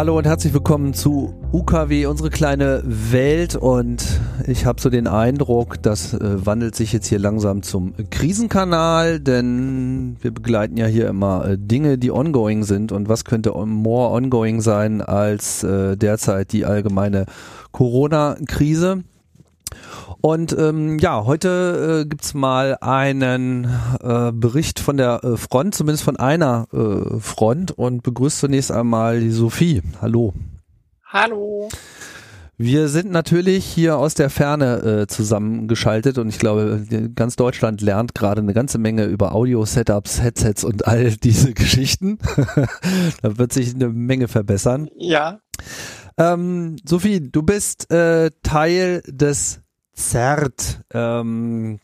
Hallo und herzlich willkommen zu UKW, unsere kleine Welt. Und ich habe so den Eindruck, das äh, wandelt sich jetzt hier langsam zum Krisenkanal, denn wir begleiten ja hier immer äh, Dinge, die ongoing sind. Und was könnte more ongoing sein als äh, derzeit die allgemeine Corona-Krise? Und ähm, ja, heute äh, gibt's mal einen äh, Bericht von der äh, Front, zumindest von einer äh, Front und begrüßt zunächst einmal die Sophie. Hallo. Hallo. Wir sind natürlich hier aus der Ferne äh, zusammengeschaltet und ich glaube, ganz Deutschland lernt gerade eine ganze Menge über Audio-Setups, Headsets und all diese Geschichten. da wird sich eine Menge verbessern. Ja. Ähm, Sophie, du bist äh, Teil des CERT. Ähm,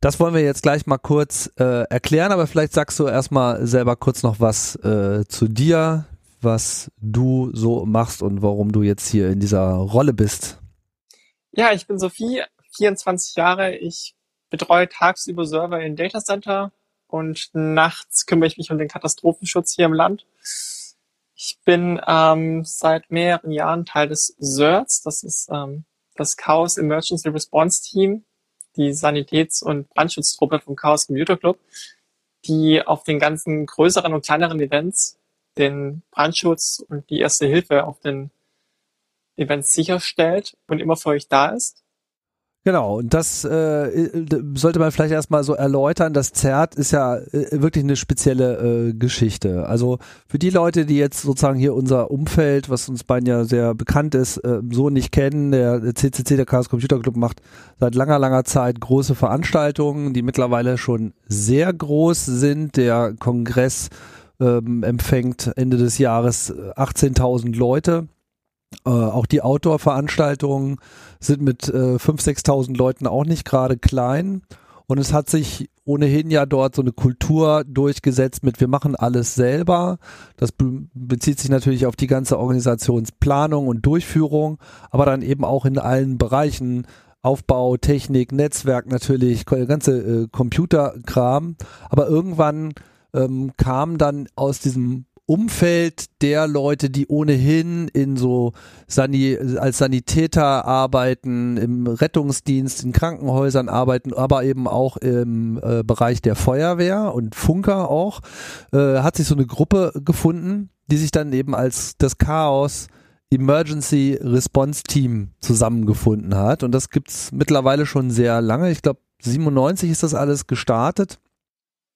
das wollen wir jetzt gleich mal kurz äh, erklären, aber vielleicht sagst du erstmal selber kurz noch was äh, zu dir, was du so machst und warum du jetzt hier in dieser Rolle bist. Ja, ich bin Sophie, 24 Jahre. Ich betreue tagsüber Server in Data Center und nachts kümmere ich mich um den Katastrophenschutz hier im Land. Ich bin ähm, seit mehreren Jahren Teil des CERTs, das ist ähm, das Chaos Emergency Response Team, die Sanitäts- und Brandschutztruppe vom Chaos Computer Club, die auf den ganzen größeren und kleineren Events den Brandschutz und die erste Hilfe auf den Events sicherstellt und immer für euch da ist. Genau, und das äh, sollte man vielleicht erstmal so erläutern. Das ZERT ist ja äh, wirklich eine spezielle äh, Geschichte. Also für die Leute, die jetzt sozusagen hier unser Umfeld, was uns beiden ja sehr bekannt ist, äh, so nicht kennen, der CCC, der Chaos Computer Club, macht seit langer, langer Zeit große Veranstaltungen, die mittlerweile schon sehr groß sind. Der Kongress ähm, empfängt Ende des Jahres 18.000 Leute. Äh, auch die Outdoor-Veranstaltungen sind mit äh, 5.000, 6.000 Leuten auch nicht gerade klein. Und es hat sich ohnehin ja dort so eine Kultur durchgesetzt mit wir machen alles selber. Das be bezieht sich natürlich auf die ganze Organisationsplanung und Durchführung, aber dann eben auch in allen Bereichen Aufbau, Technik, Netzwerk natürlich, ganze äh, Computerkram. Aber irgendwann ähm, kam dann aus diesem Umfeld der Leute, die ohnehin in so Sani als Sanitäter arbeiten, im Rettungsdienst, in Krankenhäusern arbeiten, aber eben auch im äh, Bereich der Feuerwehr und Funker auch, äh, hat sich so eine Gruppe gefunden, die sich dann eben als das Chaos Emergency Response Team zusammengefunden hat. Und das gibt's mittlerweile schon sehr lange. Ich glaube, 97 ist das alles gestartet.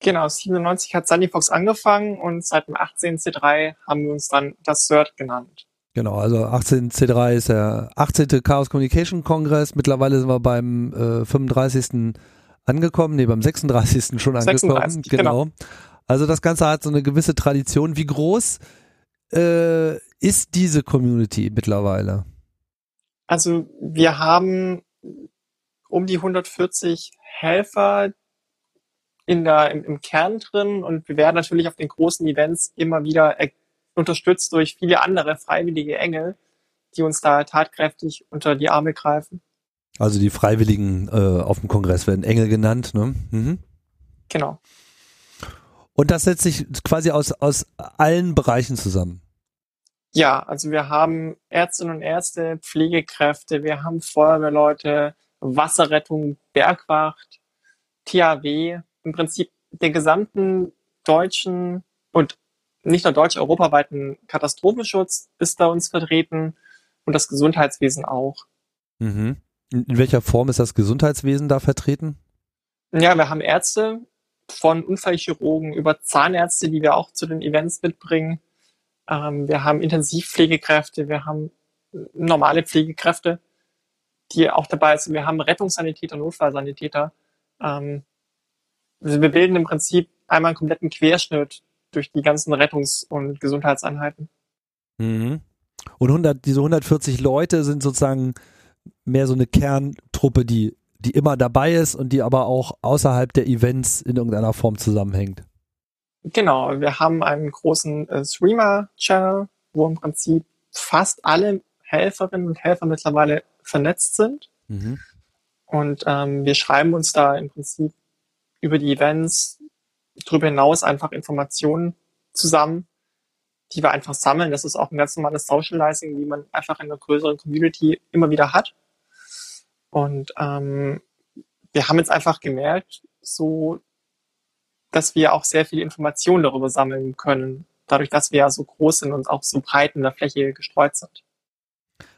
Genau, 97 hat Sunnyfox angefangen und seit dem 18C3 haben wir uns dann das CERT genannt. Genau, also 18C3 ist der 18. Chaos Communication Kongress. Mittlerweile sind wir beim äh, 35. angekommen, nee, beim 36. schon angekommen. 36, genau. genau. Also das Ganze hat so eine gewisse Tradition. Wie groß äh, ist diese Community mittlerweile? Also wir haben um die 140 Helfer, in der, im, im Kern drin und wir werden natürlich auf den großen Events immer wieder unterstützt durch viele andere freiwillige Engel, die uns da tatkräftig unter die Arme greifen. Also die Freiwilligen äh, auf dem Kongress werden Engel genannt, ne? Mhm. Genau. Und das setzt sich quasi aus, aus allen Bereichen zusammen. Ja, also wir haben Ärztinnen und Ärzte, Pflegekräfte, wir haben Feuerwehrleute, Wasserrettung, Bergwacht, THW, im Prinzip den gesamten deutschen und nicht nur deutsch, europaweiten Katastrophenschutz ist bei uns vertreten und das Gesundheitswesen auch. Mhm. In welcher Form ist das Gesundheitswesen da vertreten? Ja, wir haben Ärzte von Unfallchirurgen über Zahnärzte, die wir auch zu den Events mitbringen. Ähm, wir haben Intensivpflegekräfte, wir haben normale Pflegekräfte, die auch dabei sind. Wir haben Rettungssanitäter, Notfallsanitäter. Ähm, wir bilden im Prinzip einmal einen kompletten Querschnitt durch die ganzen Rettungs- und Gesundheitseinheiten. Mhm. Und 100, diese 140 Leute sind sozusagen mehr so eine Kerntruppe, die, die immer dabei ist und die aber auch außerhalb der Events in irgendeiner Form zusammenhängt. Genau, wir haben einen großen äh, Streamer-Channel, wo im Prinzip fast alle Helferinnen und Helfer mittlerweile vernetzt sind. Mhm. Und ähm, wir schreiben uns da im Prinzip über die Events darüber hinaus einfach Informationen zusammen, die wir einfach sammeln. Das ist auch ein ganz normales Socializing, wie man einfach in einer größeren Community immer wieder hat. Und ähm, wir haben jetzt einfach gemerkt, so, dass wir auch sehr viel Informationen darüber sammeln können, dadurch, dass wir ja so groß sind und auch so breit in der Fläche gestreut sind.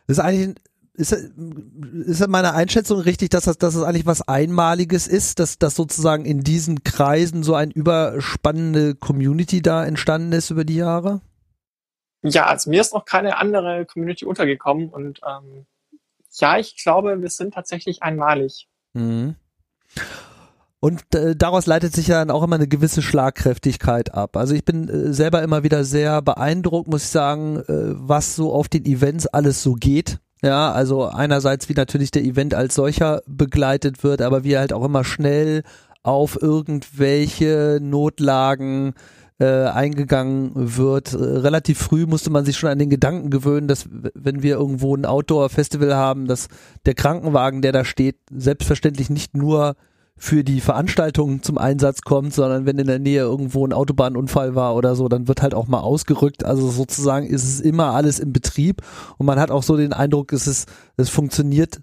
Das ist eigentlich ist, ist meine Einschätzung richtig, dass das, dass das eigentlich was Einmaliges ist, dass, dass sozusagen in diesen Kreisen so eine überspannende Community da entstanden ist über die Jahre? Ja, also mir ist noch keine andere Community untergekommen und ähm, ja, ich glaube, wir sind tatsächlich einmalig. Mhm. Und äh, daraus leitet sich ja dann auch immer eine gewisse Schlagkräftigkeit ab. Also ich bin äh, selber immer wieder sehr beeindruckt, muss ich sagen, äh, was so auf den Events alles so geht. Ja, also einerseits wie natürlich der Event als solcher begleitet wird, aber wie halt auch immer schnell auf irgendwelche Notlagen äh, eingegangen wird. Äh, relativ früh musste man sich schon an den Gedanken gewöhnen, dass wenn wir irgendwo ein Outdoor-Festival haben, dass der Krankenwagen, der da steht, selbstverständlich nicht nur für die Veranstaltung zum Einsatz kommt, sondern wenn in der Nähe irgendwo ein Autobahnunfall war oder so, dann wird halt auch mal ausgerückt. Also sozusagen ist es immer alles im Betrieb und man hat auch so den Eindruck, es ist, es funktioniert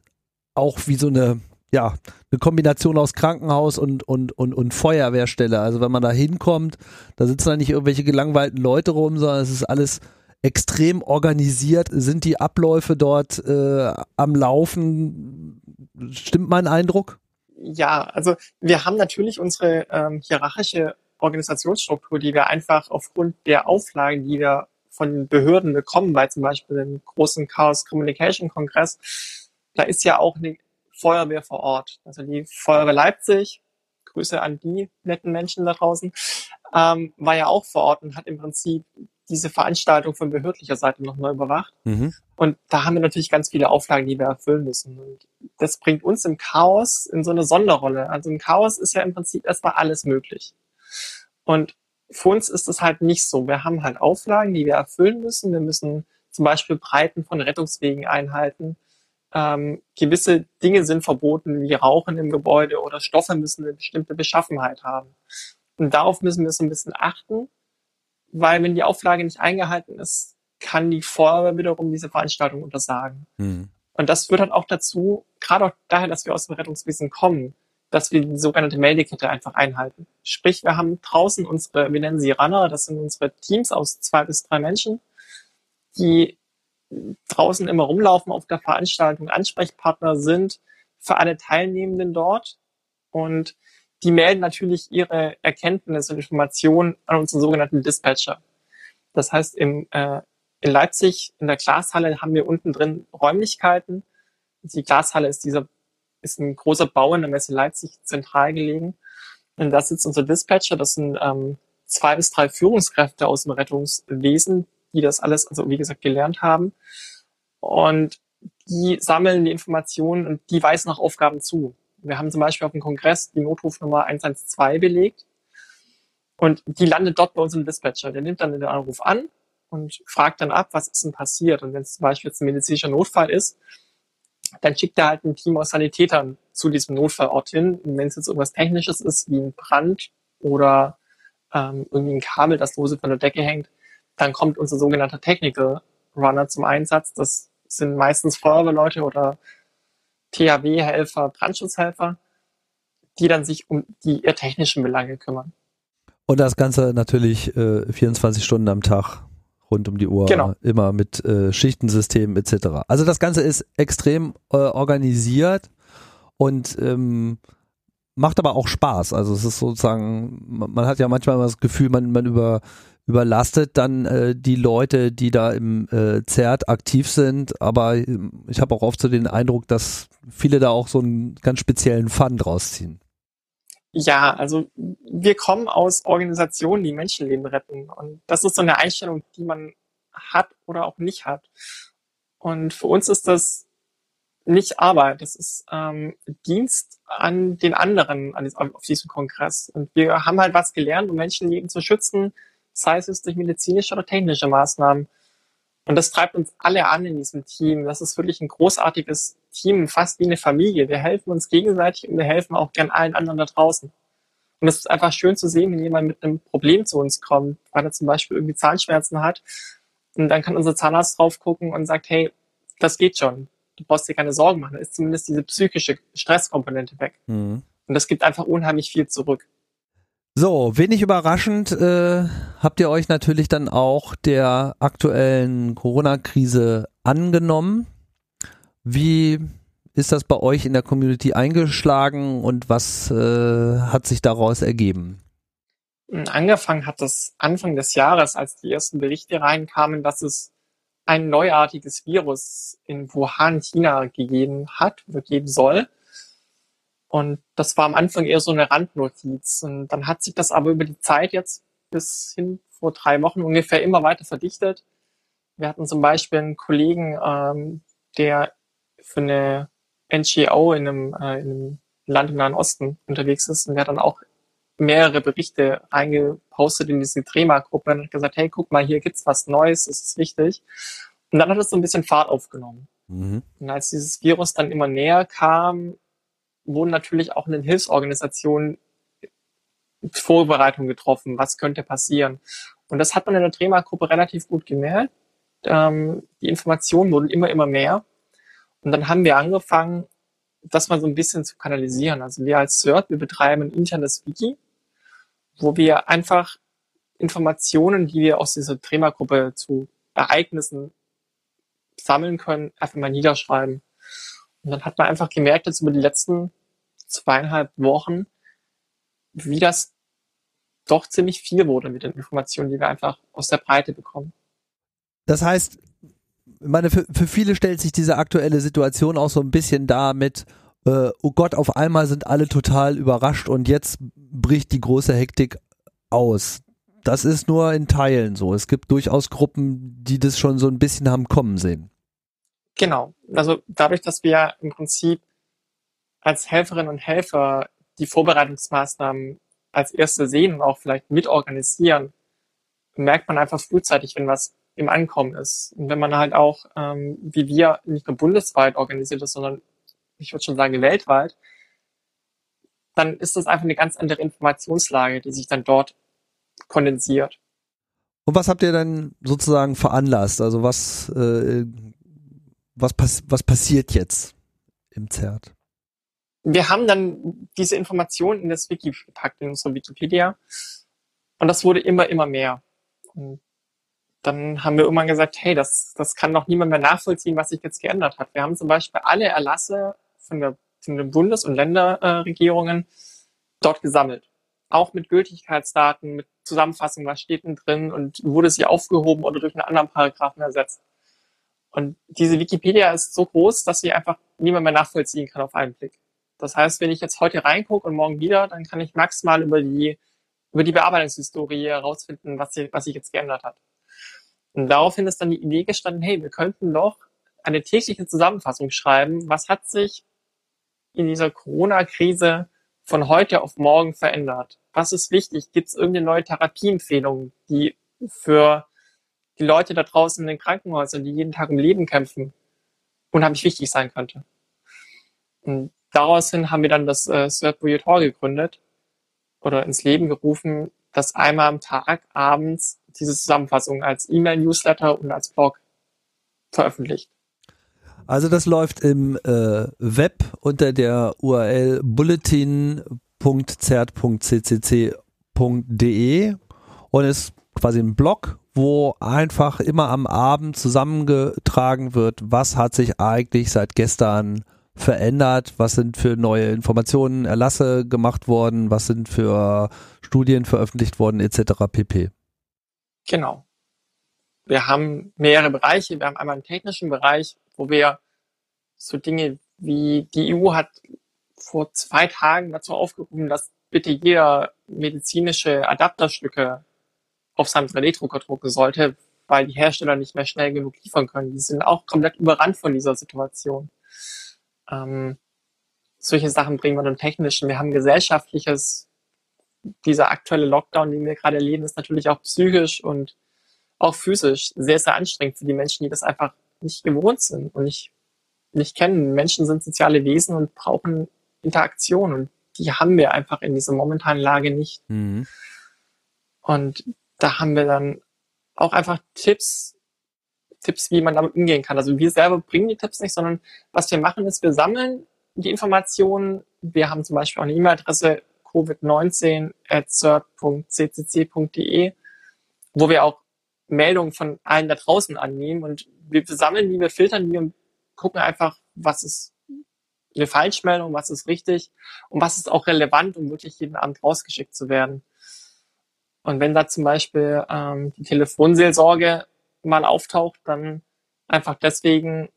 auch wie so eine ja, eine Kombination aus Krankenhaus und, und, und, und Feuerwehrstelle. Also wenn man da hinkommt, da sitzen da nicht irgendwelche gelangweilten Leute rum, sondern es ist alles extrem organisiert. Sind die Abläufe dort äh, am Laufen? Stimmt mein Eindruck? Ja, also wir haben natürlich unsere ähm, hierarchische Organisationsstruktur, die wir einfach aufgrund der Auflagen, die wir von Behörden bekommen, weil zum Beispiel im großen Chaos Communication Kongress, da ist ja auch eine Feuerwehr vor Ort. Also die Feuerwehr Leipzig, Grüße an die netten Menschen da draußen, ähm, war ja auch vor Ort und hat im Prinzip diese Veranstaltung von behördlicher Seite nochmal überwacht. Mhm. Und da haben wir natürlich ganz viele Auflagen, die wir erfüllen müssen. Und das bringt uns im Chaos in so eine Sonderrolle. Also im Chaos ist ja im Prinzip erstmal alles möglich. Und für uns ist es halt nicht so. Wir haben halt Auflagen, die wir erfüllen müssen. Wir müssen zum Beispiel Breiten von Rettungswegen einhalten ähm, gewisse Dinge sind verboten, wie Rauchen im Gebäude oder Stoffe müssen eine bestimmte Beschaffenheit haben. Und darauf müssen wir so ein bisschen achten, weil wenn die Auflage nicht eingehalten ist, kann die Feuerwehr wiederum diese Veranstaltung untersagen. Mhm. Und das führt halt auch dazu, gerade auch daher, dass wir aus dem Rettungswesen kommen, dass wir die sogenannte Meldekette einfach einhalten. Sprich, wir haben draußen unsere, wir nennen sie Runner, das sind unsere Teams aus zwei bis drei Menschen, die draußen immer rumlaufen auf der Veranstaltung, Ansprechpartner sind für alle Teilnehmenden dort und die melden natürlich ihre Erkenntnisse und Informationen an unseren sogenannten Dispatcher. Das heißt, im, äh, in Leipzig in der Glashalle haben wir unten drin Räumlichkeiten. Die Glashalle ist dieser ist ein großer Bau in der Messe Leipzig zentral gelegen. Und da sitzt unser Dispatcher. Das sind ähm, zwei bis drei Führungskräfte aus dem Rettungswesen, die das alles, also wie gesagt, gelernt haben. Und die sammeln die Informationen und die weisen nach Aufgaben zu. Wir haben zum Beispiel auf dem Kongress die Notrufnummer 112 belegt und die landet dort bei uns im Dispatcher. Der nimmt dann den Anruf an und fragt dann ab, was ist denn passiert. Und wenn es zum Beispiel jetzt ein medizinischer Notfall ist, dann schickt er halt ein Team aus Sanitätern zu diesem Notfallort hin. Und wenn es jetzt irgendwas Technisches ist, wie ein Brand oder ähm, irgendwie ein Kabel, das lose von der Decke hängt, dann kommt unser sogenannter Technical Runner zum Einsatz. Das sind meistens Feuerwehrleute oder THW-Helfer, Brandschutzhelfer, die dann sich um die eher technischen Belange kümmern. Und das Ganze natürlich äh, 24 Stunden am Tag rund um die Uhr, genau. immer mit äh, Schichtensystemen etc. Also das Ganze ist extrem äh, organisiert und ähm, macht aber auch Spaß. Also es ist sozusagen, man hat ja manchmal das Gefühl, man, man über überlastet dann äh, die Leute, die da im äh, ZERT aktiv sind. Aber äh, ich habe auch oft so den Eindruck, dass viele da auch so einen ganz speziellen Fun draus ziehen. Ja, also wir kommen aus Organisationen, die Menschenleben retten. Und das ist so eine Einstellung, die man hat oder auch nicht hat. Und für uns ist das nicht Arbeit, das ist ähm, Dienst an den anderen an, auf diesem Kongress. Und wir haben halt was gelernt, um Menschenleben zu schützen, sei es durch medizinische oder technische Maßnahmen. Und das treibt uns alle an in diesem Team. Das ist wirklich ein großartiges Team, fast wie eine Familie. Wir helfen uns gegenseitig und wir helfen auch gern allen anderen da draußen. Und Und es ist einfach schön zu sehen, wenn jemand mit einem Problem zu uns kommt, weil er zum Beispiel irgendwie Zahnschmerzen hat. Und dann kann unser Zahnarzt drauf gucken und sagt, hey, das geht schon. Du brauchst dir keine Sorgen machen. Da ist zumindest diese psychische Stresskomponente weg. Mhm. Und das gibt einfach unheimlich viel zurück. So, wenig überraschend äh, habt ihr euch natürlich dann auch der aktuellen Corona-Krise angenommen. Wie ist das bei euch in der Community eingeschlagen und was äh, hat sich daraus ergeben? Angefangen hat das Anfang des Jahres, als die ersten Berichte reinkamen, dass es ein neuartiges Virus in Wuhan, China gegeben hat oder geben soll. Und das war am Anfang eher so eine Randnotiz. Und dann hat sich das aber über die Zeit jetzt bis hin vor drei Wochen ungefähr immer weiter verdichtet. Wir hatten zum Beispiel einen Kollegen, ähm, der für eine NGO in einem, äh, in einem Land im Nahen Osten unterwegs ist und der dann auch mehrere Berichte reingepostet in diese Trema-Gruppe und hat gesagt, hey, guck mal, hier gibt's was Neues, das ist wichtig. Und dann hat es so ein bisschen Fahrt aufgenommen. Mhm. Und als dieses Virus dann immer näher kam, wurden natürlich auch in den Hilfsorganisationen Vorbereitungen getroffen, was könnte passieren. Und das hat man in der Trema-Gruppe relativ gut gemerkt. Ähm, die Informationen wurden immer, immer mehr. Und dann haben wir angefangen, das mal so ein bisschen zu kanalisieren. Also wir als CERT, wir betreiben ein internes Wiki, wo wir einfach Informationen, die wir aus dieser Trema-Gruppe zu Ereignissen sammeln können, einfach mal niederschreiben. Und dann hat man einfach gemerkt, jetzt über die letzten zweieinhalb Wochen, wie das doch ziemlich viel wurde mit den Informationen, die wir einfach aus der Breite bekommen. Das heißt, ich meine, für, für viele stellt sich diese aktuelle Situation auch so ein bisschen dar mit, äh, oh Gott, auf einmal sind alle total überrascht und jetzt bricht die große Hektik aus. Das ist nur in Teilen so. Es gibt durchaus Gruppen, die das schon so ein bisschen haben kommen sehen. Genau. Also dadurch, dass wir im Prinzip als Helferinnen und Helfer die Vorbereitungsmaßnahmen als erste sehen und auch vielleicht mitorganisieren, merkt man einfach frühzeitig, wenn was im Ankommen ist. Und wenn man halt auch, ähm, wie wir, nicht nur bundesweit organisiert ist, sondern ich würde schon sagen weltweit, dann ist das einfach eine ganz andere Informationslage, die sich dann dort kondensiert. Und was habt ihr dann sozusagen veranlasst? Also was, äh, was, pass was passiert jetzt im ZERT? Wir haben dann diese Informationen in das Wiki gepackt, in unsere Wikipedia. Und das wurde immer, immer mehr. Und dann haben wir irgendwann gesagt, hey, das, das kann doch niemand mehr nachvollziehen, was sich jetzt geändert hat. Wir haben zum Beispiel alle Erlasse von, der, von den Bundes- und Länderregierungen dort gesammelt. Auch mit Gültigkeitsdaten, mit Zusammenfassung, was steht denn drin und wurde sie aufgehoben oder durch einen anderen Paragraphen ersetzt. Und diese Wikipedia ist so groß, dass sie einfach niemand mehr nachvollziehen kann auf einen Blick. Das heißt, wenn ich jetzt heute reingucke und morgen wieder, dann kann ich maximal über die, über die Bearbeitungshistorie herausfinden, was sich, was sich jetzt geändert hat. Und daraufhin ist dann die Idee gestanden, hey, wir könnten doch eine tägliche Zusammenfassung schreiben. Was hat sich in dieser Corona-Krise von heute auf morgen verändert? Was ist wichtig? Gibt es irgendeine neue Therapieempfehlung, die für die Leute da draußen in den Krankenhäusern, die jeden Tag um Leben kämpfen, unheimlich wichtig sein könnte? Und daraus hin haben wir dann das äh, Cert gegründet oder ins Leben gerufen, das einmal am Tag abends diese Zusammenfassung als E-Mail-Newsletter und als Blog veröffentlicht. Also das läuft im äh, Web unter der URL bulletin.zert.ccc.de und ist quasi ein Blog, wo einfach immer am Abend zusammengetragen wird, was hat sich eigentlich seit gestern verändert, was sind für neue Informationen, Erlasse gemacht worden, was sind für Studien veröffentlicht worden, etc. pp. Genau. Wir haben mehrere Bereiche. Wir haben einmal einen technischen Bereich, wo wir so Dinge wie die EU hat vor zwei Tagen dazu aufgerufen, dass bitte jeder medizinische Adapterstücke auf seinem 3D-Drucker drucken sollte, weil die Hersteller nicht mehr schnell genug liefern können. Die sind auch komplett überrannt von dieser Situation. Ähm, solche Sachen bringen wir dann technischen. Wir haben gesellschaftliches dieser aktuelle Lockdown, den wir gerade erleben, ist natürlich auch psychisch und auch physisch sehr, sehr anstrengend für die Menschen, die das einfach nicht gewohnt sind und nicht, nicht kennen. Menschen sind soziale Wesen und brauchen Interaktion und die haben wir einfach in dieser momentanen Lage nicht. Mhm. Und da haben wir dann auch einfach Tipps, Tipps, wie man damit umgehen kann. Also wir selber bringen die Tipps nicht, sondern was wir machen ist, wir sammeln die Informationen. Wir haben zum Beispiel auch eine E-Mail-Adresse covid19 at cert.ccc.de, wo wir auch Meldungen von allen da draußen annehmen und wir sammeln die, wir filtern die und gucken einfach, was ist eine Falschmeldung, was ist richtig und was ist auch relevant, um wirklich jeden Abend rausgeschickt zu werden. Und wenn da zum Beispiel ähm, die Telefonseelsorge mal auftaucht, dann einfach deswegen,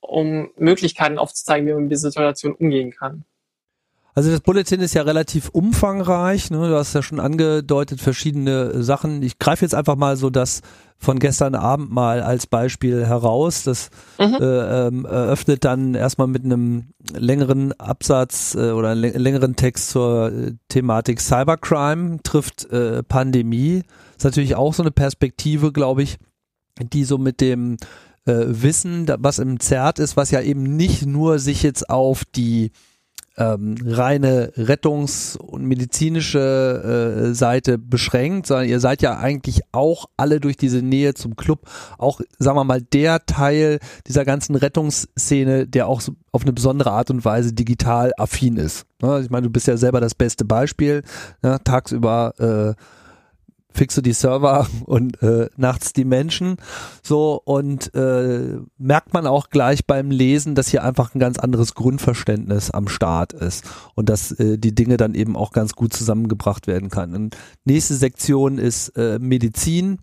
um Möglichkeiten aufzuzeigen, wie man mit dieser Situation umgehen kann. Also das Bulletin ist ja relativ umfangreich. Ne? Du hast ja schon angedeutet verschiedene Sachen. Ich greife jetzt einfach mal so das von gestern Abend mal als Beispiel heraus. Das mhm. äh, ähm, eröffnet dann erstmal mit einem längeren Absatz äh, oder längeren Text zur äh, Thematik Cybercrime trifft äh, Pandemie. ist natürlich auch so eine Perspektive, glaube ich, die so mit dem äh, Wissen, was im ZERT ist, was ja eben nicht nur sich jetzt auf die ähm, reine Rettungs- und medizinische äh, Seite beschränkt, sondern ihr seid ja eigentlich auch alle durch diese Nähe zum Club auch, sagen wir mal, der Teil dieser ganzen Rettungsszene, der auch so auf eine besondere Art und Weise digital affin ist. Ne? Ich meine, du bist ja selber das beste Beispiel. Ne? Tagsüber äh, fixe die Server und äh, nachts die Menschen. So und äh, merkt man auch gleich beim Lesen, dass hier einfach ein ganz anderes Grundverständnis am Start ist und dass äh, die Dinge dann eben auch ganz gut zusammengebracht werden kann. Und nächste Sektion ist äh, Medizin,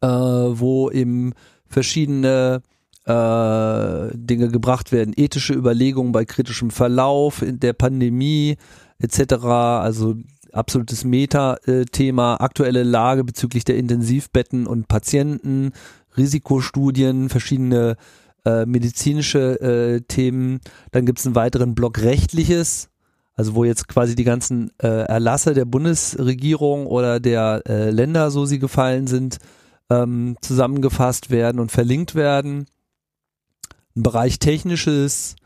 äh, wo eben verschiedene äh, Dinge gebracht werden, ethische Überlegungen bei kritischem Verlauf in der Pandemie etc. Also absolutes Meta-Thema, aktuelle Lage bezüglich der Intensivbetten und Patienten, Risikostudien, verschiedene äh, medizinische äh, Themen. Dann gibt es einen weiteren Block rechtliches, also wo jetzt quasi die ganzen äh, Erlasse der Bundesregierung oder der äh, Länder, so sie gefallen sind, ähm, zusammengefasst werden und verlinkt werden. Ein Bereich technisches,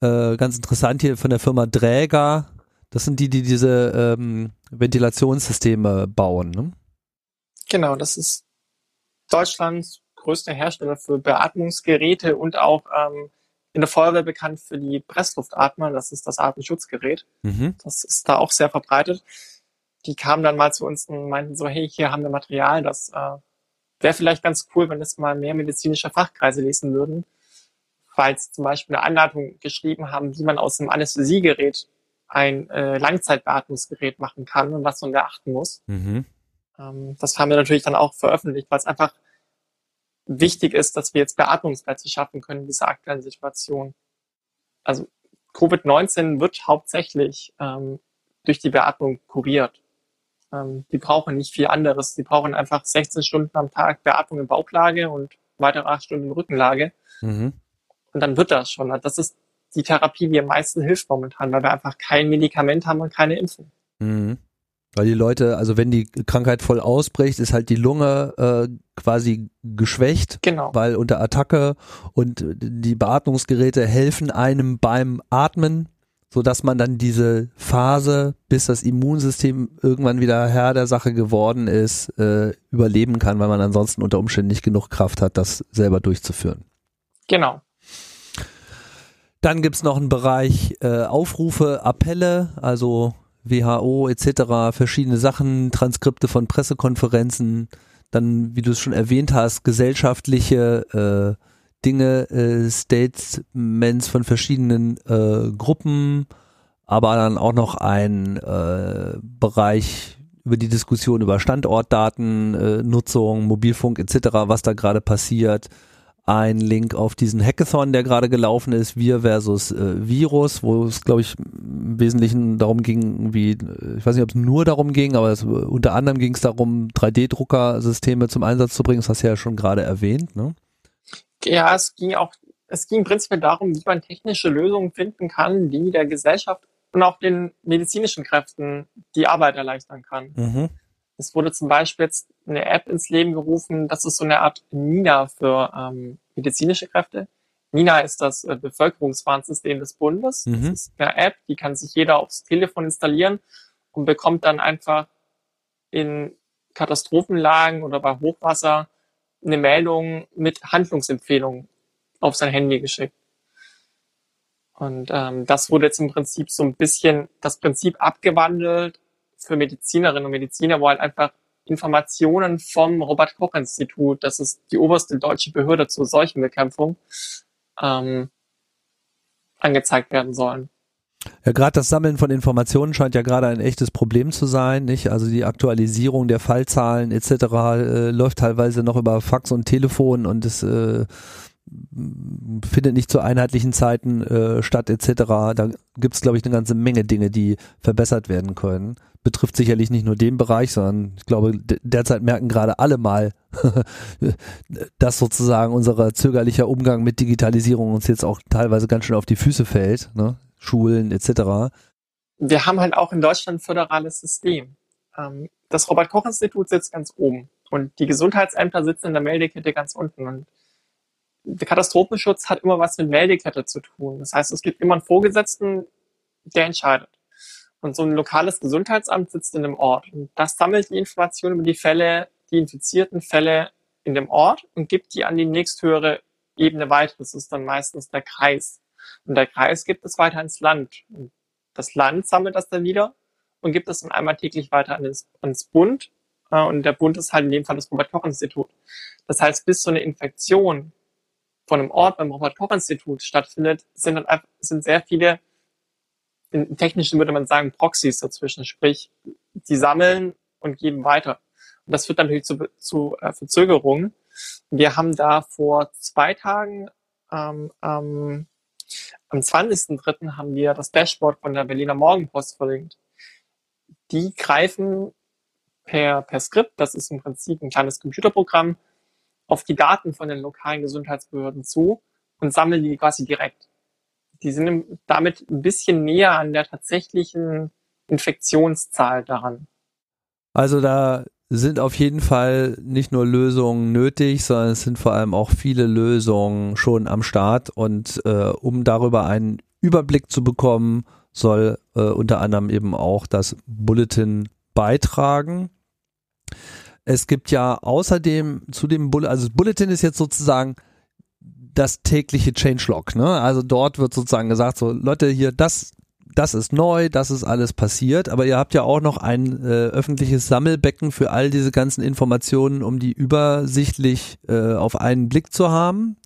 äh, ganz interessant hier von der Firma Dräger, das sind die, die diese ähm, Ventilationssysteme bauen, ne? Genau, das ist Deutschlands größter Hersteller für Beatmungsgeräte und auch ähm, in der Feuerwehr bekannt für die Pressluftatmer. Das ist das Atemschutzgerät. Mhm. Das ist da auch sehr verbreitet. Die kamen dann mal zu uns und meinten so, hey, hier haben wir Material, das äh, wäre vielleicht ganz cool, wenn es mal mehr medizinische Fachkreise lesen würden, weil sie zum Beispiel eine Anleitung geschrieben haben, wie man aus einem Anästhesiegerät ein äh, Langzeitbeatmungsgerät machen kann und was man beachten muss. Mhm. Ähm, das haben wir natürlich dann auch veröffentlicht, weil es einfach wichtig ist, dass wir jetzt Beatmungsplätze schaffen können in dieser aktuellen Situation. Also Covid-19 wird hauptsächlich ähm, durch die Beatmung kuriert. Ähm, die brauchen nicht viel anderes. Die brauchen einfach 16 Stunden am Tag Beatmung in Bauchlage und weitere 8 Stunden in Rückenlage. Mhm. Und dann wird das schon. Das ist die Therapie, die am meisten hilft momentan, weil wir einfach kein Medikament haben und keine Impfung. Mhm. Weil die Leute, also wenn die Krankheit voll ausbricht, ist halt die Lunge äh, quasi geschwächt, genau. weil unter Attacke und die Beatmungsgeräte helfen einem beim Atmen, so dass man dann diese Phase, bis das Immunsystem irgendwann wieder Herr der Sache geworden ist, äh, überleben kann, weil man ansonsten unter Umständen nicht genug Kraft hat, das selber durchzuführen. Genau. Dann gibt's noch einen Bereich äh, Aufrufe, Appelle, also WHO etc., verschiedene Sachen, Transkripte von Pressekonferenzen, dann, wie du es schon erwähnt hast, gesellschaftliche äh, Dinge, äh, Statements von verschiedenen äh, Gruppen, aber dann auch noch ein äh, Bereich über die Diskussion über Standortdaten, äh, Nutzung, Mobilfunk etc., was da gerade passiert, ein Link auf diesen Hackathon, der gerade gelaufen ist, Wir versus äh, Virus, wo es, glaube ich, im Wesentlichen darum ging, wie, äh, ich weiß nicht, ob es nur darum ging, aber es, unter anderem ging es darum, 3D-Druckersysteme zum Einsatz zu bringen. Das hast du ja schon gerade erwähnt, ne? Ja, es ging auch, es ging prinzipiell darum, wie man technische Lösungen finden kann, die der Gesellschaft und auch den medizinischen Kräften die Arbeit erleichtern kann. Mhm. Es wurde zum Beispiel jetzt eine App ins Leben gerufen, das ist so eine Art Nina für ähm, medizinische Kräfte. Nina ist das äh, Bevölkerungswarnsystem des Bundes. Mhm. Das ist eine App, die kann sich jeder aufs Telefon installieren und bekommt dann einfach in Katastrophenlagen oder bei Hochwasser eine Meldung mit Handlungsempfehlungen auf sein Handy geschickt. Und ähm, das wurde jetzt im Prinzip so ein bisschen das Prinzip abgewandelt für Medizinerinnen und Mediziner, wo halt einfach Informationen vom Robert Koch Institut, das ist die oberste deutsche Behörde zur Seuchenbekämpfung, ähm, angezeigt werden sollen. Ja, gerade das Sammeln von Informationen scheint ja gerade ein echtes Problem zu sein, nicht? Also die Aktualisierung der Fallzahlen etc. Äh, läuft teilweise noch über Fax und Telefon und es äh, findet nicht zu einheitlichen Zeiten äh, statt etc. Da gibt es, glaube ich, eine ganze Menge Dinge, die verbessert werden können. Betrifft sicherlich nicht nur den Bereich, sondern ich glaube, derzeit merken gerade alle mal, dass sozusagen unser zögerlicher Umgang mit Digitalisierung uns jetzt auch teilweise ganz schön auf die Füße fällt, ne? Schulen etc. Wir haben halt auch in Deutschland ein föderales System. Ähm, das Robert-Koch-Institut sitzt ganz oben und die Gesundheitsämter sitzen in der Meldekette ganz unten und der Katastrophenschutz hat immer was mit Meldekette zu tun. Das heißt, es gibt immer einen Vorgesetzten, der entscheidet. Und so ein lokales Gesundheitsamt sitzt in dem Ort. Und das sammelt die Informationen über die Fälle, die infizierten Fälle in dem Ort und gibt die an die nächsthöhere Ebene weiter. Das ist dann meistens der Kreis. Und der Kreis gibt es weiter ins Land. Und das Land sammelt das dann wieder und gibt es dann einmal täglich weiter ans, ans Bund. Äh, und der Bund ist halt in dem Fall das Robert-Koch-Institut. Das heißt, bis so eine Infektion von einem Ort beim Robert-Koch-Institut stattfindet, sind dann sind sehr viele, im Technischen würde man sagen, Proxys dazwischen. Sprich, die sammeln und geben weiter. Und das führt natürlich zu, zu äh, Verzögerungen. Wir haben da vor zwei Tagen ähm, ähm, am 20.03. haben wir das Dashboard von der Berliner Morgenpost verlinkt. Die greifen per, per Skript, das ist im Prinzip ein kleines Computerprogramm, auf die Daten von den lokalen Gesundheitsbehörden zu und sammeln die quasi direkt. Die sind damit ein bisschen näher an der tatsächlichen Infektionszahl daran. Also da sind auf jeden Fall nicht nur Lösungen nötig, sondern es sind vor allem auch viele Lösungen schon am Start. Und äh, um darüber einen Überblick zu bekommen, soll äh, unter anderem eben auch das Bulletin beitragen. Es gibt ja außerdem zu dem Bulletin, also Bulletin ist jetzt sozusagen das tägliche Changelog, ne? Also dort wird sozusagen gesagt, so Leute, hier das das ist neu, das ist alles passiert, aber ihr habt ja auch noch ein äh, öffentliches Sammelbecken für all diese ganzen Informationen, um die übersichtlich äh, auf einen Blick zu haben.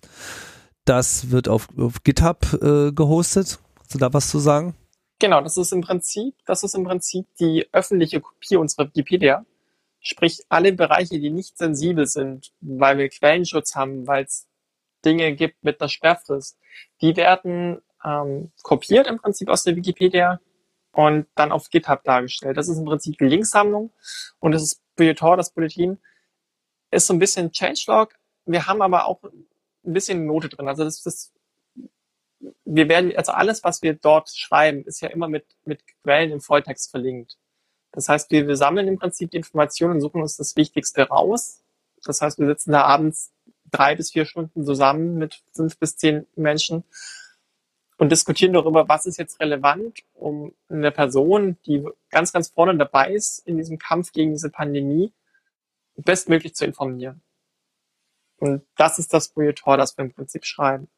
Das wird auf, auf GitHub äh, gehostet. Kannst du da was zu sagen? Genau, das ist im Prinzip, das ist im Prinzip die öffentliche Kopie unserer Wikipedia. Sprich, alle Bereiche, die nicht sensibel sind, weil wir Quellenschutz haben, weil es Dinge gibt mit einer Sperrfrist, die werden ähm, kopiert im Prinzip aus der Wikipedia und dann auf GitHub dargestellt. Das ist im Prinzip die Linksammlung und das ist Bulletin, das Bulletin ist so ein bisschen Changelog. Wir haben aber auch ein bisschen Note drin. Also das ist wir werden, also alles, was wir dort schreiben, ist ja immer mit, mit Quellen im Volltext verlinkt. Das heißt, wir, wir sammeln im Prinzip die Informationen und suchen uns das Wichtigste raus. Das heißt, wir sitzen da abends drei bis vier Stunden zusammen mit fünf bis zehn Menschen und diskutieren darüber, was ist jetzt relevant, um eine Person, die ganz, ganz vorne dabei ist in diesem Kampf gegen diese Pandemie, bestmöglich zu informieren. Und das ist das Projektor, das wir im Prinzip schreiben.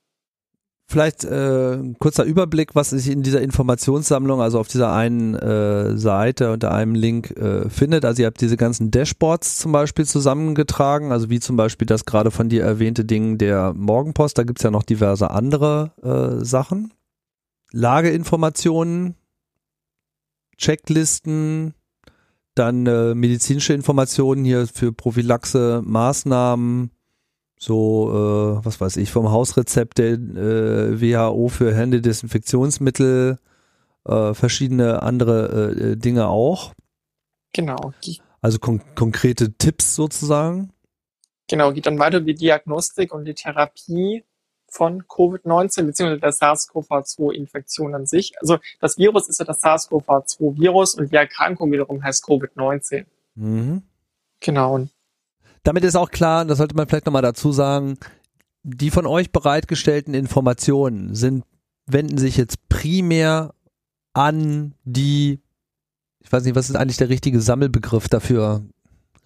Vielleicht äh, ein kurzer Überblick, was sich in dieser Informationssammlung, also auf dieser einen äh, Seite unter einem Link äh, findet. Also ihr habt diese ganzen Dashboards zum Beispiel zusammengetragen, also wie zum Beispiel das gerade von dir erwähnte Ding der Morgenpost. Da gibt's ja noch diverse andere äh, Sachen. Lageinformationen, Checklisten, dann äh, medizinische Informationen hier für Prophylaxe, Maßnahmen, so, äh, was weiß ich, vom Hausrezept der äh, WHO für Händedesinfektionsmittel, äh, verschiedene andere äh, Dinge auch. Genau. Also kon konkrete Tipps sozusagen. Genau, geht dann weiter die Diagnostik und die Therapie von Covid-19 beziehungsweise der SARS-CoV-2-Infektion an sich. Also das Virus ist ja das SARS-CoV-2-Virus und die Erkrankung wiederum heißt Covid-19. Mhm. Genau. Und damit ist auch klar, das sollte man vielleicht nochmal dazu sagen, die von euch bereitgestellten Informationen sind, wenden sich jetzt primär an die, ich weiß nicht, was ist eigentlich der richtige Sammelbegriff dafür?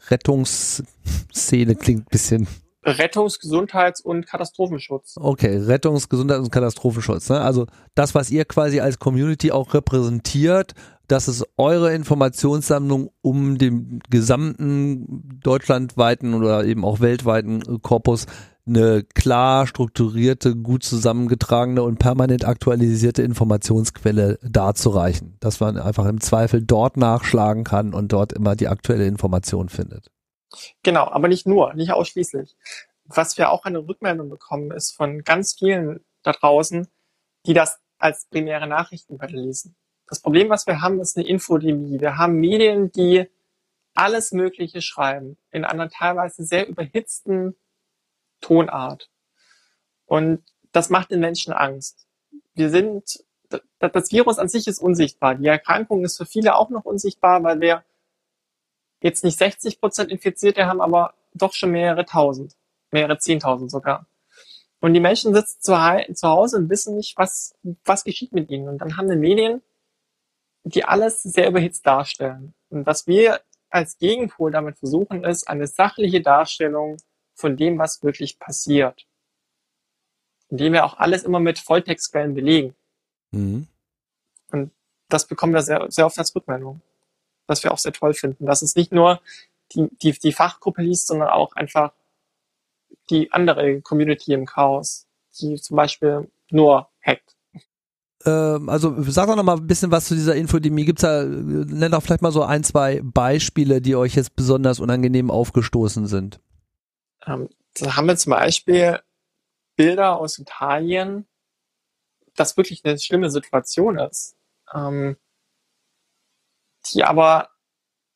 Rettungsszene klingt ein bisschen. Rettungs-, Gesundheits- und Katastrophenschutz. Okay, Rettungs-, Gesundheits- und Katastrophenschutz. Ne? Also das, was ihr quasi als Community auch repräsentiert, das ist eure Informationssammlung, um den gesamten deutschlandweiten oder eben auch weltweiten Korpus eine klar strukturierte, gut zusammengetragene und permanent aktualisierte Informationsquelle darzureichen, dass man einfach im Zweifel dort nachschlagen kann und dort immer die aktuelle Information findet. Genau, aber nicht nur, nicht ausschließlich. Was wir auch eine Rückmeldung bekommen, ist von ganz vielen da draußen, die das als primäre Nachrichtenquelle lesen. Das Problem, was wir haben, ist eine Infodemie. Wir haben Medien, die alles Mögliche schreiben, in einer teilweise sehr überhitzten Tonart. Und das macht den Menschen Angst. Wir sind, das Virus an sich ist unsichtbar. Die Erkrankung ist für viele auch noch unsichtbar, weil wir jetzt nicht 60 Prozent Infizierte haben, aber doch schon mehrere tausend, mehrere zehntausend sogar. Und die Menschen sitzen zu, Hause und wissen nicht, was, was geschieht mit ihnen. Und dann haben wir Medien, die alles sehr überhitzt darstellen. Und was wir als Gegenpol damit versuchen, ist eine sachliche Darstellung von dem, was wirklich passiert. Indem wir auch alles immer mit Volltextquellen belegen. Mhm. Und das bekommen wir sehr, sehr oft als Rückmeldung. Was wir auch sehr toll finden. Dass es nicht nur die, die, die Fachgruppe liest, sondern auch einfach die andere Community im Chaos, die zum Beispiel nur hackt. Ähm, also sag doch noch mal ein bisschen was zu dieser Infodemie. Gibt's da, nenn doch vielleicht mal so ein, zwei Beispiele, die euch jetzt besonders unangenehm aufgestoßen sind. Ähm, da haben wir zum Beispiel Bilder aus Italien, das wirklich eine schlimme Situation ist, ähm, die aber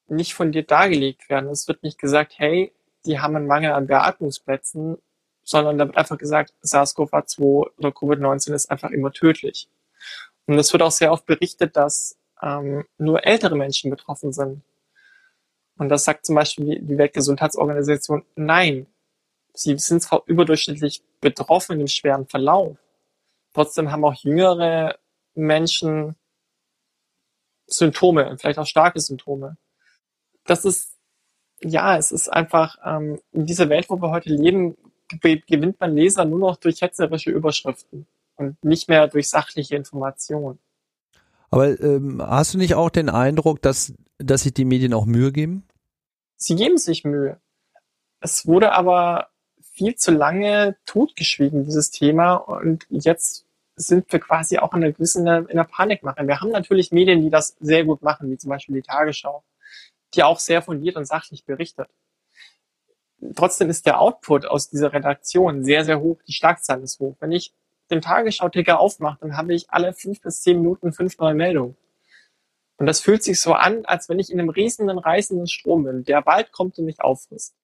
nicht von dir dargelegt werden. Es wird nicht gesagt, hey, die haben einen Mangel an Beatmungsplätzen, sondern da wird einfach gesagt, SARS-CoV-2 oder Covid-19 ist einfach immer tödlich. Und es wird auch sehr oft berichtet, dass ähm, nur ältere Menschen betroffen sind. Und das sagt zum Beispiel die Weltgesundheitsorganisation, nein, sie sind zwar überdurchschnittlich betroffen im schweren Verlauf. Trotzdem haben auch jüngere Menschen Symptome, vielleicht auch starke Symptome. Das ist, ja, es ist einfach, ähm, in dieser Welt, wo wir heute leben, gewinnt man Leser nur noch durch hetzerische Überschriften und nicht mehr durch sachliche Informationen. Aber ähm, hast du nicht auch den Eindruck, dass, dass sich die Medien auch Mühe geben? Sie geben sich Mühe. Es wurde aber viel zu lange totgeschwiegen, dieses Thema. Und jetzt sind wir quasi auch in einer gewissen in der Panikmache. Wir haben natürlich Medien, die das sehr gut machen, wie zum Beispiel die Tagesschau, die auch sehr fundiert und sachlich berichtet. Trotzdem ist der Output aus dieser Redaktion sehr, sehr hoch. Die Schlagzahl ist hoch. Wenn ich den Tagesschau-Ticker aufmache, dann habe ich alle fünf bis zehn Minuten fünf neue Meldungen. Und das fühlt sich so an, als wenn ich in einem riesenden, reißenden Strom bin, der bald kommt und mich auffrisst.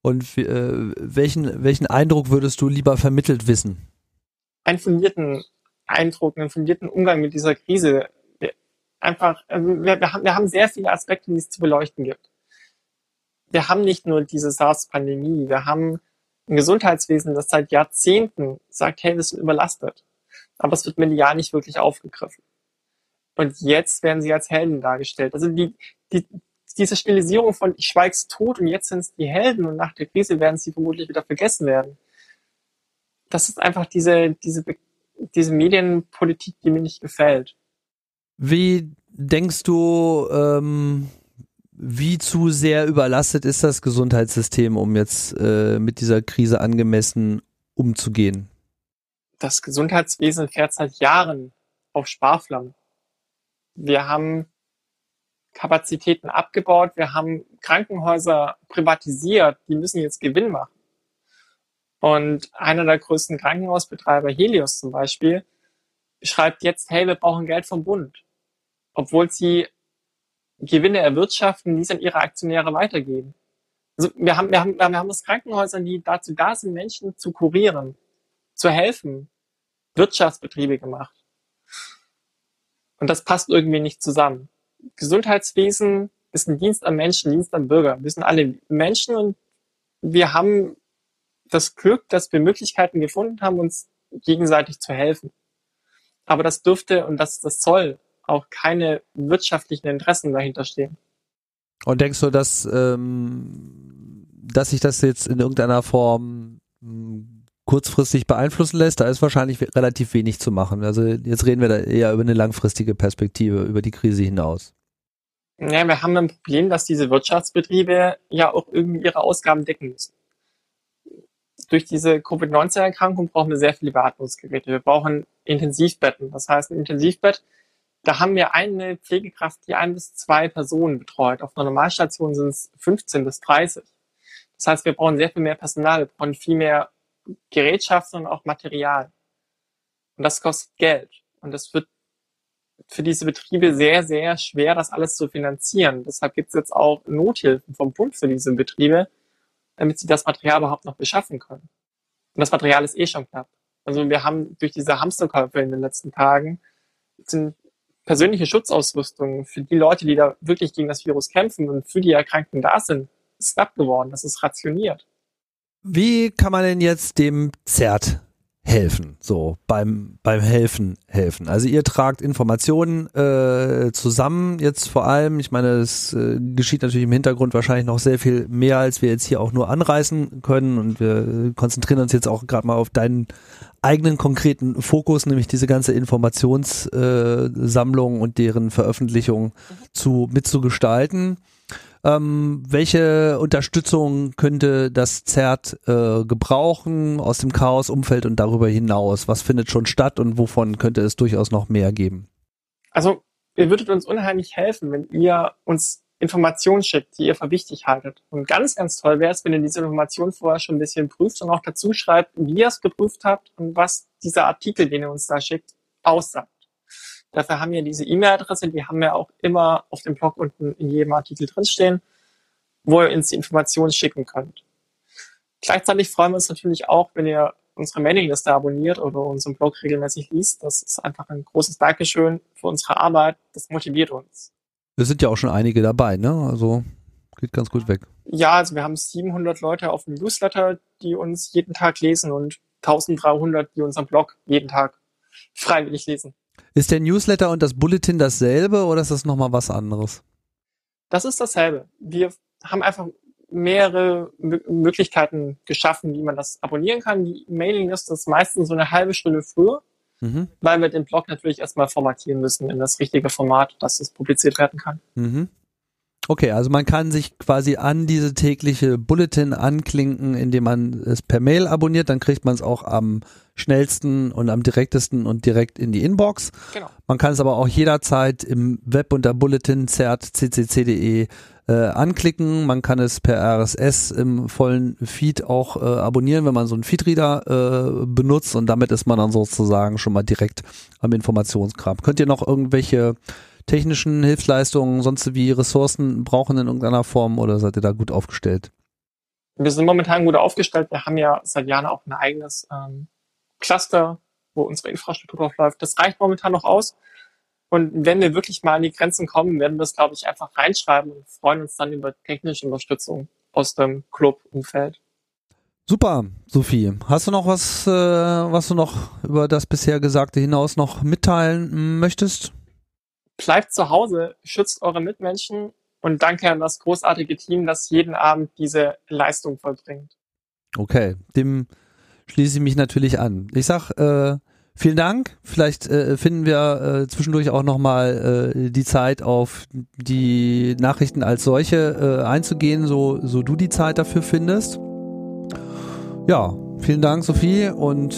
Und äh, welchen, welchen Eindruck würdest du lieber vermittelt wissen? Einen fundierten Eindruck, einen fundierten Umgang mit dieser Krise. Einfach, also wir, wir, haben, wir haben sehr viele Aspekte, die es zu beleuchten gibt. Wir haben nicht nur diese SARS-Pandemie, wir haben ein Gesundheitswesen, das seit Jahrzehnten sagt, hey, wir sind überlastet. Aber es wird medial nicht wirklich aufgegriffen. Und jetzt werden sie als Helden dargestellt. Also die, die, diese Stilisierung von ich schweig's tot und jetzt sind es die Helden und nach der Krise werden sie vermutlich wieder vergessen werden. Das ist einfach diese, diese, diese Medienpolitik, die mir nicht gefällt. Wie denkst du, ähm, wie zu sehr überlastet ist das Gesundheitssystem, um jetzt äh, mit dieser Krise angemessen umzugehen? Das Gesundheitswesen fährt seit Jahren auf Sparflammen. Wir haben Kapazitäten abgebaut, wir haben Krankenhäuser privatisiert, die müssen jetzt Gewinn machen. Und einer der größten Krankenhausbetreiber, Helios zum Beispiel, schreibt jetzt, hey, wir brauchen Geld vom Bund. Obwohl sie Gewinne erwirtschaften, die es an ihre Aktionäre weitergeben. Also wir haben, wir haben, wir haben das Krankenhäuser, die dazu da sind, Menschen zu kurieren, zu helfen, Wirtschaftsbetriebe gemacht. Und das passt irgendwie nicht zusammen. Gesundheitswesen ist ein Dienst am Menschen, Dienst am Bürger. Wir sind alle Menschen und wir haben das Glück, dass wir Möglichkeiten gefunden haben, uns gegenseitig zu helfen. Aber das dürfte und das, das soll auch keine wirtschaftlichen Interessen dahinter stehen. Und denkst du, dass, ähm, dass sich das jetzt in irgendeiner Form hm, kurzfristig beeinflussen lässt? Da ist wahrscheinlich relativ wenig zu machen. Also jetzt reden wir da eher über eine langfristige Perspektive, über die Krise hinaus. Ja, wir haben ein Problem, dass diese Wirtschaftsbetriebe ja auch irgendwie ihre Ausgaben decken müssen durch diese Covid-19-Erkrankung brauchen wir sehr viele Beatmungsgeräte. Wir brauchen Intensivbetten. Das heißt, ein Intensivbett, da haben wir eine Pflegekraft, die ein bis zwei Personen betreut. Auf einer Normalstation sind es 15 bis 30. Das heißt, wir brauchen sehr viel mehr Personal, wir brauchen viel mehr Gerätschaften und auch Material. Und das kostet Geld. Und das wird für diese Betriebe sehr, sehr schwer, das alles zu finanzieren. Deshalb gibt es jetzt auch Nothilfen vom Bund für diese Betriebe, damit sie das Material überhaupt noch beschaffen können. Und das Material ist eh schon knapp. Also wir haben durch diese Hamsterkäufe in den letzten Tagen sind persönliche Schutzausrüstung für die Leute, die da wirklich gegen das Virus kämpfen und für die Erkrankten da sind, ist knapp geworden. Das ist rationiert. Wie kann man denn jetzt dem ZERT helfen, so beim beim helfen helfen. Also ihr tragt Informationen äh, zusammen jetzt vor allem. Ich meine, es äh, geschieht natürlich im Hintergrund wahrscheinlich noch sehr viel mehr, als wir jetzt hier auch nur anreißen können und wir konzentrieren uns jetzt auch gerade mal auf deinen eigenen konkreten Fokus, nämlich diese ganze Informationssammlung äh, und deren Veröffentlichung zu mitzugestalten. Ähm, welche Unterstützung könnte das ZERT äh, gebrauchen aus dem Chaos-Umfeld und darüber hinaus? Was findet schon statt und wovon könnte es durchaus noch mehr geben? Also, ihr würdet uns unheimlich helfen, wenn ihr uns Informationen schickt, die ihr für wichtig haltet. Und ganz, ganz toll wäre es, wenn ihr diese Informationen vorher schon ein bisschen prüft und auch dazu schreibt, wie ihr es geprüft habt und was dieser Artikel, den ihr uns da schickt, aussagt. Dafür haben wir diese E-Mail-Adresse, die haben wir auch immer auf dem Blog unten in jedem Artikel drinstehen, wo ihr uns die Informationen schicken könnt. Gleichzeitig freuen wir uns natürlich auch, wenn ihr unsere Mailingliste abonniert oder unseren Blog regelmäßig liest. Das ist einfach ein großes Dankeschön für unsere Arbeit. Das motiviert uns. Wir sind ja auch schon einige dabei, ne? Also geht ganz gut weg. Ja, also wir haben 700 Leute auf dem Newsletter, die uns jeden Tag lesen und 1300, die unseren Blog jeden Tag freiwillig lesen. Ist der Newsletter und das Bulletin dasselbe oder ist das nochmal was anderes? Das ist dasselbe. Wir haben einfach mehrere M Möglichkeiten geschaffen, wie man das abonnieren kann. Die Mailingliste ist meistens so eine halbe Stunde früher, mhm. weil wir den Blog natürlich erstmal formatieren müssen in das richtige Format, dass es publiziert werden kann. Mhm. Okay, also man kann sich quasi an diese tägliche Bulletin anklinken, indem man es per Mail abonniert, dann kriegt man es auch am schnellsten und am direktesten und direkt in die Inbox. Genau. Man kann es aber auch jederzeit im Web unter Bulletin ccc.de äh, anklicken. Man kann es per RSS im vollen Feed auch äh, abonnieren, wenn man so einen Feedreader äh, benutzt und damit ist man dann sozusagen schon mal direkt am Informationskram. Könnt ihr noch irgendwelche technischen Hilfsleistungen, sonst wie Ressourcen brauchen in irgendeiner Form oder seid ihr da gut aufgestellt? Wir sind momentan gut aufgestellt. Wir haben ja seit Jahren auch ein eigenes ähm, Cluster, wo unsere Infrastruktur drauf läuft. Das reicht momentan noch aus. Und wenn wir wirklich mal an die Grenzen kommen, werden wir es, glaube ich, einfach reinschreiben und freuen uns dann über technische Unterstützung aus dem Club-Umfeld. Super, Sophie. Hast du noch was, äh, was du noch über das bisher Gesagte hinaus noch mitteilen möchtest? Bleibt zu Hause, schützt eure Mitmenschen und danke an das großartige Team, das jeden Abend diese Leistung vollbringt. Okay, dem schließe ich mich natürlich an. Ich sag äh, vielen Dank. Vielleicht äh, finden wir äh, zwischendurch auch nochmal äh, die Zeit auf die Nachrichten als solche äh, einzugehen, so, so du die Zeit dafür findest. Ja, vielen Dank, Sophie, und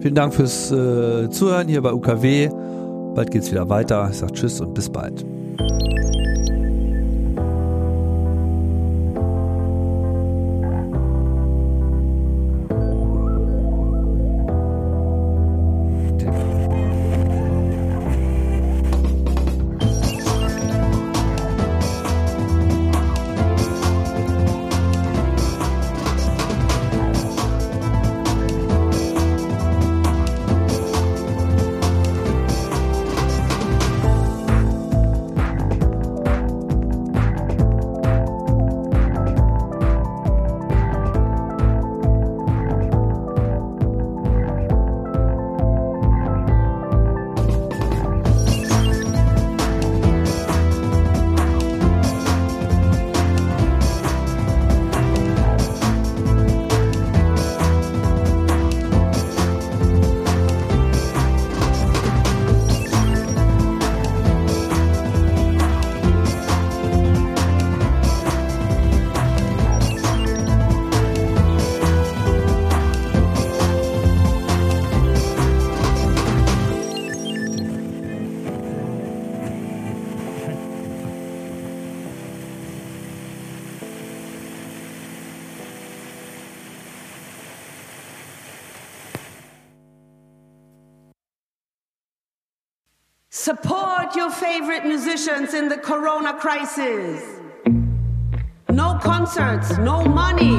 vielen Dank fürs äh, Zuhören hier bei UKW. Bald geht's wieder weiter. Ich sage Tschüss und bis bald. Favorite musicians in the corona crisis. No concerts, no money.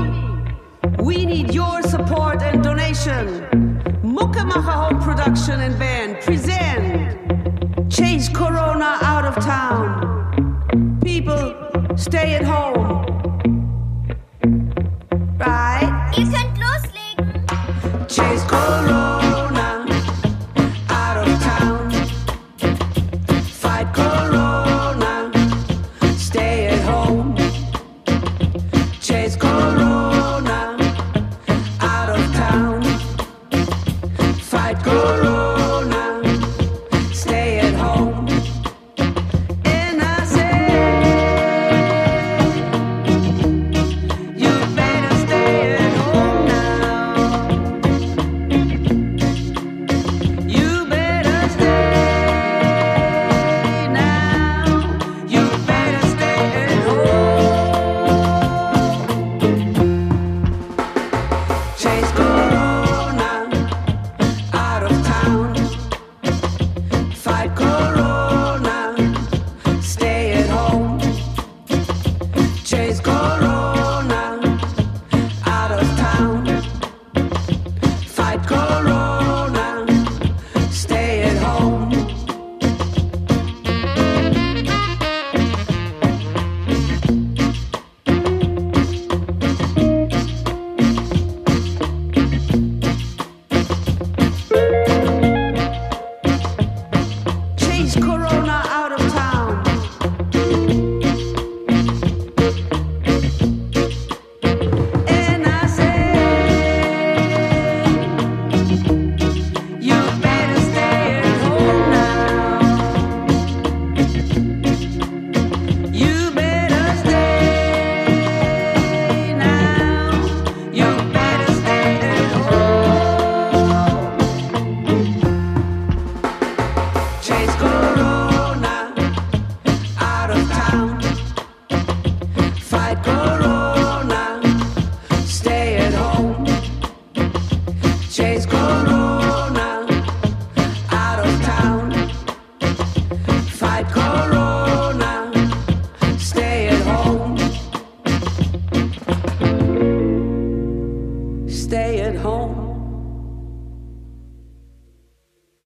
We need your support and donation. Muckemacher Home Production and Band present Chase Corona out of town. People, stay at home.